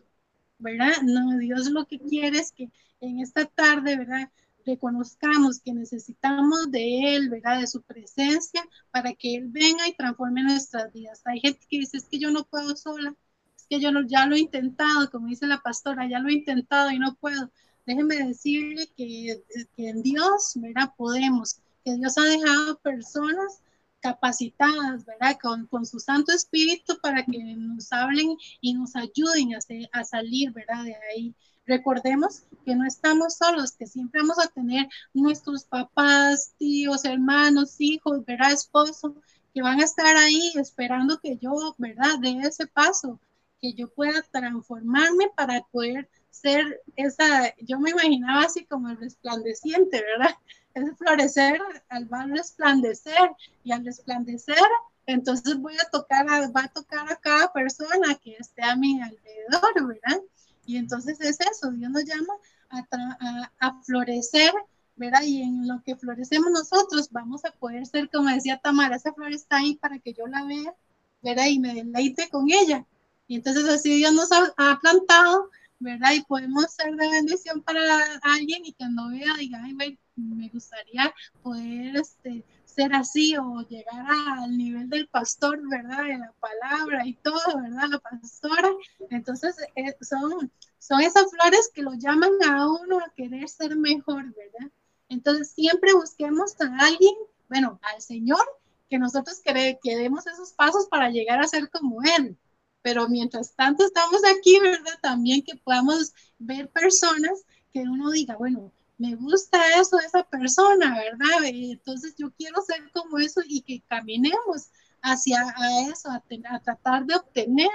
¿verdad? No, Dios lo que quiere es que en esta tarde, ¿verdad? Reconozcamos que necesitamos de Él, ¿verdad? De su presencia para que Él venga y transforme nuestras vidas. Hay gente que dice, es que yo no puedo sola, es que yo no, ya lo he intentado, como dice la pastora, ya lo he intentado y no puedo. Déjeme decirle que, en Dios, ¿verdad? Podemos, que Dios ha dejado personas capacitadas, ¿verdad? Con, con, su Santo Espíritu para que nos hablen y nos ayuden a, a salir, ¿verdad? De ahí. Recordemos que no estamos solos, que siempre vamos a tener nuestros papás, tíos, hermanos, hijos, ¿verdad? Esposo, que van a estar ahí esperando que yo, ¿verdad? De ese paso, que yo pueda transformarme para poder ser esa, yo me imaginaba así como el resplandeciente, ¿verdad? Es florecer, al resplandecer y al resplandecer entonces voy a tocar, a, va a tocar a cada persona que esté a mi alrededor, ¿verdad? Y entonces es eso, Dios nos llama a, a, florecer, ¿verdad? Y en lo que florecemos nosotros vamos a poder ser, como decía Tamara, esa flor está ahí para que yo la vea, ¿verdad? Y me deleite con ella. Y entonces así Dios nos ha, plantado, ¿verdad? Y podemos ser de bendición para alguien y que no vea diga, ay, me gustaría poder este, ser así o llegar al nivel del pastor, ¿verdad? De la palabra y todo, ¿verdad? La pastora. Entonces, eh, son, son esas flores que lo llaman a uno a querer ser mejor, ¿verdad? Entonces, siempre busquemos a alguien, bueno, al Señor, que nosotros que, que esos pasos para llegar a ser como Él. Pero mientras tanto estamos aquí, ¿verdad? También que podamos ver personas que uno diga, bueno, me gusta eso de esa persona, ¿verdad? Entonces yo quiero ser como eso y que caminemos hacia eso, a, tratar de obtener,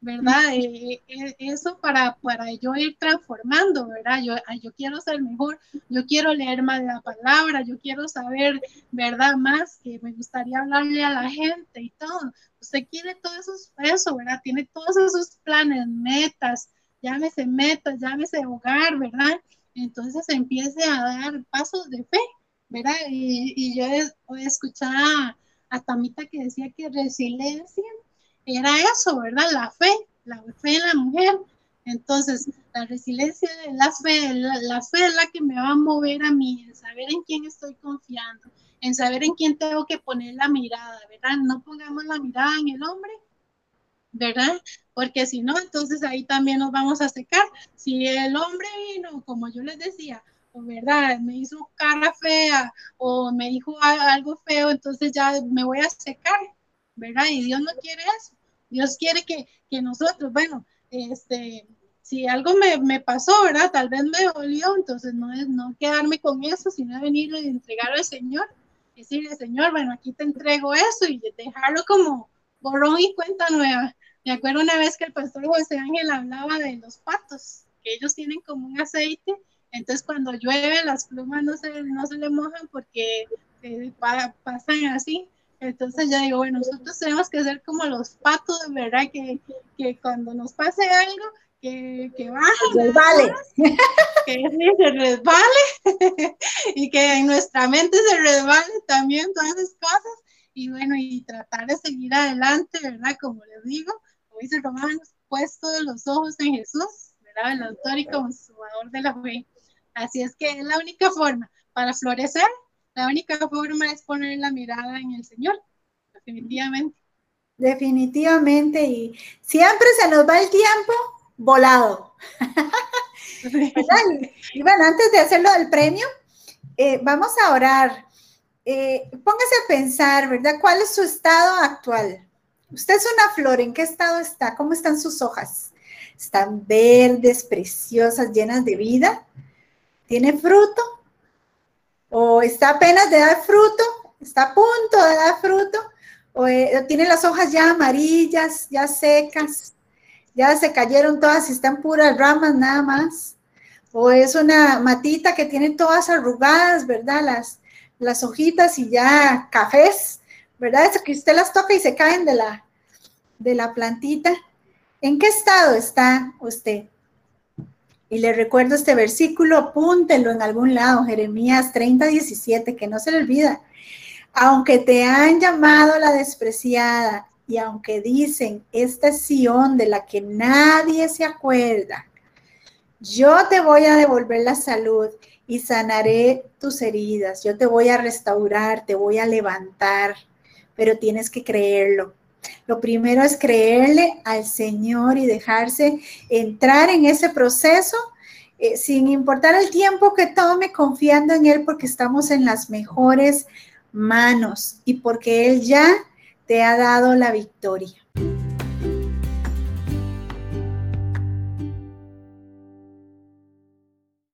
¿verdad? Eh, eh, eso para, para yo ir transformando, ¿verdad? Yo, yo quiero ser mejor, yo quiero leer más de la palabra, yo quiero saber, ¿verdad? Más que me gustaría hablarle a la gente y todo. Usted quiere todo eso, eso ¿verdad? Tiene todos esos planes, metas, llámese metas, llámese hogar, ¿verdad? Entonces empiece a dar pasos de fe, ¿verdad? Y, yo he, escuchado a, Tamita que decía que resiliencia era eso, ¿verdad? La fe, la fe en la mujer. Entonces, la resiliencia, la fe, la, fe es la que me va a mover a mí, en saber en quién estoy confiando, en saber en quién tengo que poner la mirada, ¿verdad? No pongamos la mirada en el hombre, ¿verdad? Porque si no, entonces ahí también nos vamos a secar. Si el hombre vino, como yo les decía, verdad, me hizo cara fea o me dijo algo feo, entonces ya me voy a secar, ¿verdad? Y Dios no quiere eso. Dios quiere que, que nosotros, bueno, este, si algo me, me, pasó, ¿verdad? Tal vez me dolió, entonces no es no quedarme con eso, sino venir y entregarlo al Señor. Decirle, Señor, bueno, aquí te entrego eso y dejarlo como borrón y cuenta nueva. Me acuerdo una vez que el pastor José Ángel hablaba de los patos, que ellos tienen como un aceite, entonces cuando llueve las plumas no se, no se le mojan porque eh, pasan así. Entonces ya digo, bueno, nosotros tenemos que ser como los patos, ¿verdad? Que, que cuando nos pase algo, que, que resbale. que se resbale y que en nuestra mente se resbale también todas esas cosas y bueno, y tratar de seguir adelante, ¿verdad? Como les digo, dice Romanos, puesto los ojos en Jesús, ¿verdad? El autor y consumador de la fe. Así es que es la única forma para florecer, la única forma es poner la mirada en el Señor, definitivamente. Definitivamente, y siempre se nos va el tiempo volado. y, bueno, antes de hacerlo del premio, eh, vamos a orar. Eh, póngase a pensar, ¿verdad? ¿Cuál es su estado actual? Usted es una flor, ¿en qué estado está? ¿Cómo están sus hojas? ¿Están verdes, preciosas, llenas de vida? ¿Tiene fruto? ¿O está apenas de dar fruto? ¿Está a punto de dar fruto? ¿O eh, tiene las hojas ya amarillas, ya secas? ¿Ya se cayeron todas y están puras ramas nada más? ¿O es una matita que tiene todas arrugadas, verdad? Las, las hojitas y ya cafés ¿verdad? Eso que usted las toca y se caen de la, de la plantita. ¿En qué estado está usted? Y le recuerdo este versículo, apúntelo en algún lado, Jeremías 30, 17, que no se le olvida. Aunque te han llamado la despreciada y aunque dicen, esta es Sión de la que nadie se acuerda, yo te voy a devolver la salud y sanaré tus heridas, yo te voy a restaurar, te voy a levantar pero tienes que creerlo. Lo primero es creerle al Señor y dejarse entrar en ese proceso eh, sin importar el tiempo que tome, confiando en Él porque estamos en las mejores manos y porque Él ya te ha dado la victoria.